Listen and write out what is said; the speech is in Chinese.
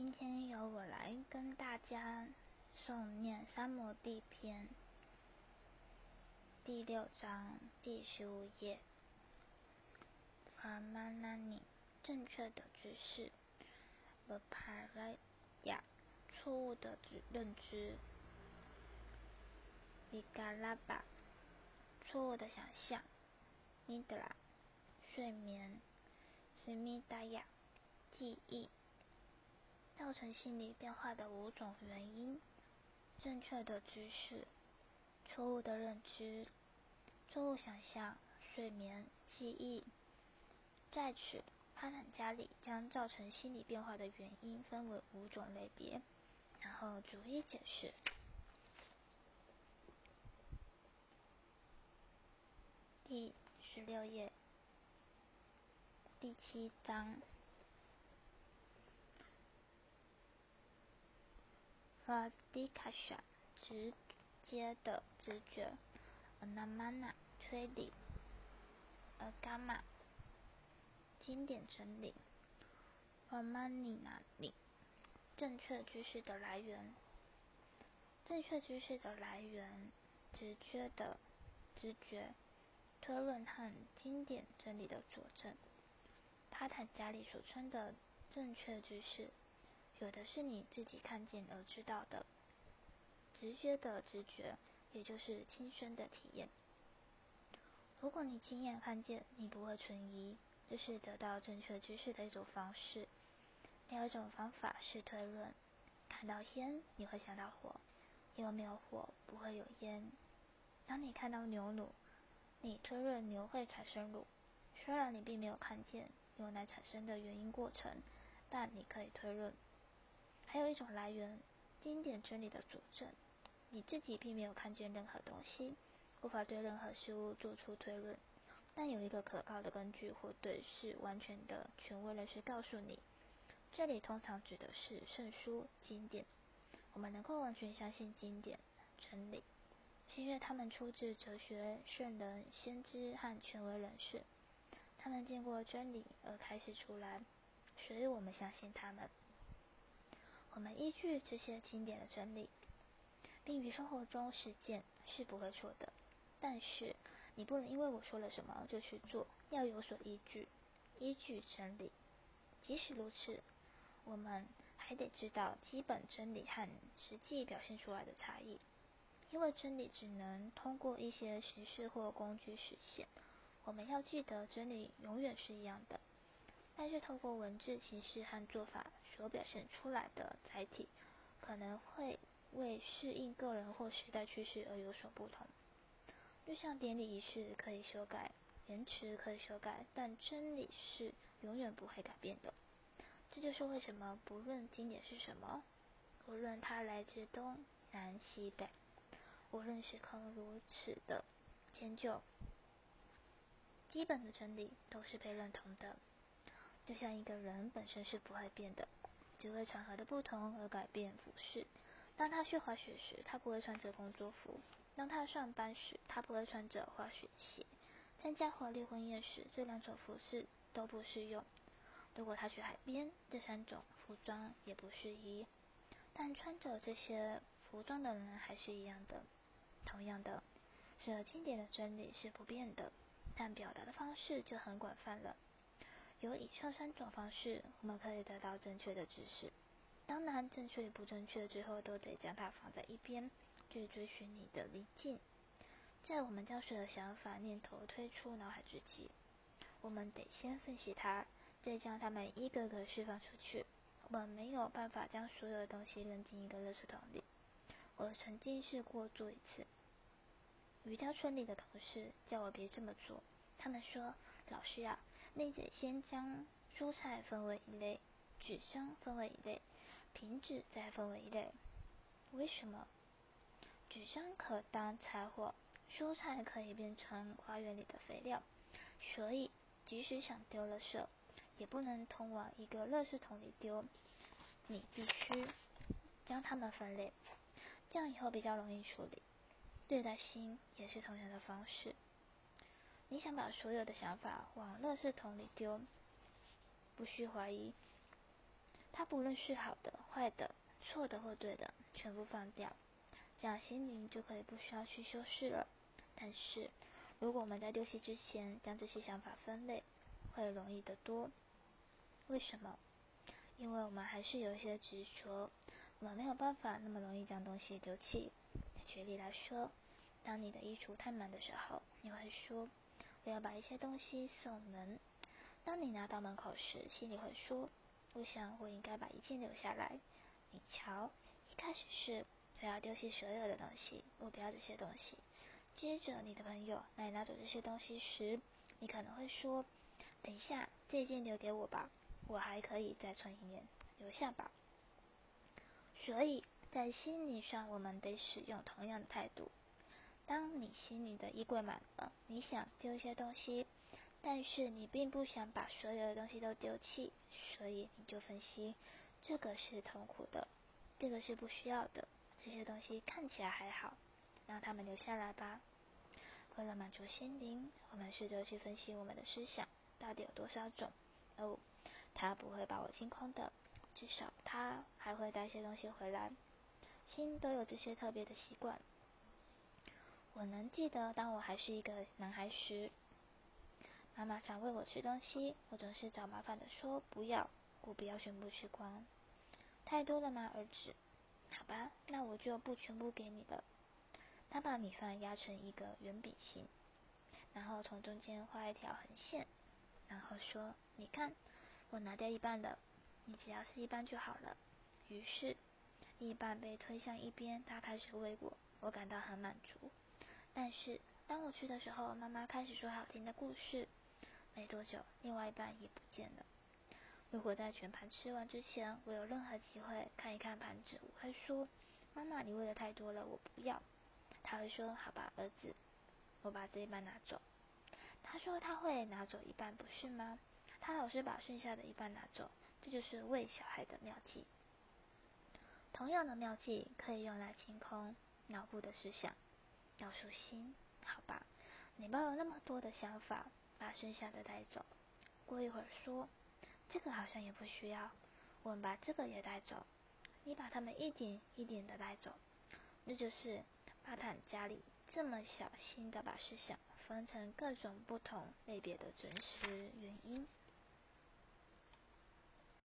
今天由我来跟大家诵念《三摩地篇》第六章第十五页。Pramānani 正确的知识，Viparaya 错误的认知，Vikalapa 错误的想象，Nidra 睡眠，Smidaya 记忆。造成心理变化的五种原因：正确的知识、错误的认知、错误想象、睡眠、记忆。在此，帕坦加里将造成心理变化的原因分为五种类别，然后逐一解释。第十六页，第七章。Pradikasha 直接的直觉，Anamana 推理，Agama 经典真理，Pramanina 正确知识的来源，正确知识的来源，直觉的直觉，推论和经典真理的佐证。帕坦加里所称的正确知识。有的是你自己看见而知道的，直觉的直觉，也就是亲身的体验。如果你亲眼看见，你不会存疑，这是得到正确知识的一种方式。另一种方法是推论：看到烟，你会想到火，因为没有火，不会有烟。当你看到牛乳，你推论牛会产生乳，虽然你并没有看见牛奶产生的原因过程，但你可以推论。还有一种来源，经典真理的佐证。你自己并没有看见任何东西，无法对任何事物做出推论，但有一个可靠的根据或对事完全的权威人士告诉你。这里通常指的是圣书经典。我们能够完全相信经典真理，是因为他们出自哲学圣人、先知和权威人士。他们见过真理而开始出来，所以我们相信他们。我们依据这些经典的真理，并于生活中实践是不会错的。但是你不能因为我说了什么就去做，要有所依据，依据真理。即使如此，我们还得知道基本真理和实际表现出来的差异，因为真理只能通过一些形式或工具实现。我们要记得，真理永远是一样的。但是，透过文字形式和做法所表现出来的载体，可能会为适应个人或时代趋势而有所不同。就像典礼仪式可以修改，延迟可以修改，但真理是永远不会改变的。这就是为什么，不论经典是什么，无论它来自东南西北，无论时空如此的迁就，基本的真理都是被认同的。就像一个人本身是不会变的，只为场合的不同而改变服饰。当他去滑雪时，他不会穿着工作服；当他上班时，他不会穿着滑雪鞋；参加华丽婚宴时，这两种服饰都不适用。如果他去海边，这三种服装也不适宜。但穿着这些服装的人还是一样的。同样的，这经典的真理是不变的，但表达的方式就很广泛了。有以上三种方式，我们可以得到正确的知识。当然，正确与不正确之后，都得将它放在一边，去追寻你的理境。在我们将所有想法、念头推出脑海之际，我们得先分析它，再将它们一个个释放出去。我们没有办法将所有的东西扔进一个垃圾桶里。我曾经试过做一次。瑜伽村里的同事叫我别这么做，他们说：“老师啊。”你得先将蔬菜分为一类，纸箱分为一类，瓶子再分为一类。为什么？纸箱可当柴火，蔬菜可以变成花园里的肥料，所以即使想丢了色，也不能通往一个垃圾桶里丢。你必须将它们分类，这样以后比较容易处理。对待心也是同样的方式。你想把所有的想法往垃圾桶里丢，不需怀疑，它不论是好的、坏的、错的或对的，全部放掉，这样心灵就可以不需要去修饰了。但是，如果我们在丢弃之前将这些想法分类，会容易得多。为什么？因为我们还是有一些执着，我们没有办法那么容易将东西丢弃。举例来说，当你的衣橱太满的时候，你会说：“我要把一些东西送人。”当你拿到门口时，心里会说：“我想我应该把一件留下来。”你瞧，一开始是我要丢弃所有的东西，我不要这些东西。接着，你的朋友来拿走这些东西时，你可能会说：“等一下，这件留给我吧。”我还可以再存一年，留下吧。所以在心理上，我们得使用同样的态度。当你心里的衣柜满了，你想丢一些东西，但是你并不想把所有的东西都丢弃，所以你就分析：这个是痛苦的，这个是不需要的，这些东西看起来还好，让他们留下来吧。为了满足心灵，我们试着去分析我们的思想到底有多少种。哦。他不会把我清空的，至少他还会带些东西回来。心都有这些特别的习惯。我能记得，当我还是一个男孩时，妈妈常喂我吃东西，我总是找麻烦的说不要，我不要全部吃光。太多了吗，儿子？好吧，那我就不全部给你了。他把米饭压成一个圆饼形，然后从中间画一条横线，然后说：“你看。”我拿掉一半了，你只要是一半就好了。于是，一半被推向一边，他开始喂我，我感到很满足。但是，当我去的时候，妈妈开始说好听的故事。没多久，另外一半也不见了。如果在全盘吃完之前，我有任何机会看一看盘子，我会说：“妈妈，你喂的太多了，我不要。”他会说：“好吧，儿子，我把这一半拿走。”他说他会拿走一半，不是吗？他老是把剩下的一半拿走，这就是喂小孩的妙计。同样的妙计可以用来清空脑部的思想，要舒心，好吧？你抱有那么多的想法，把剩下的带走。过一会儿说，这个好像也不需要，我们把这个也带走。你把它们一点一点的带走，那就是巴坦家里这么小心的把思想分成各种不同类别的真实原因。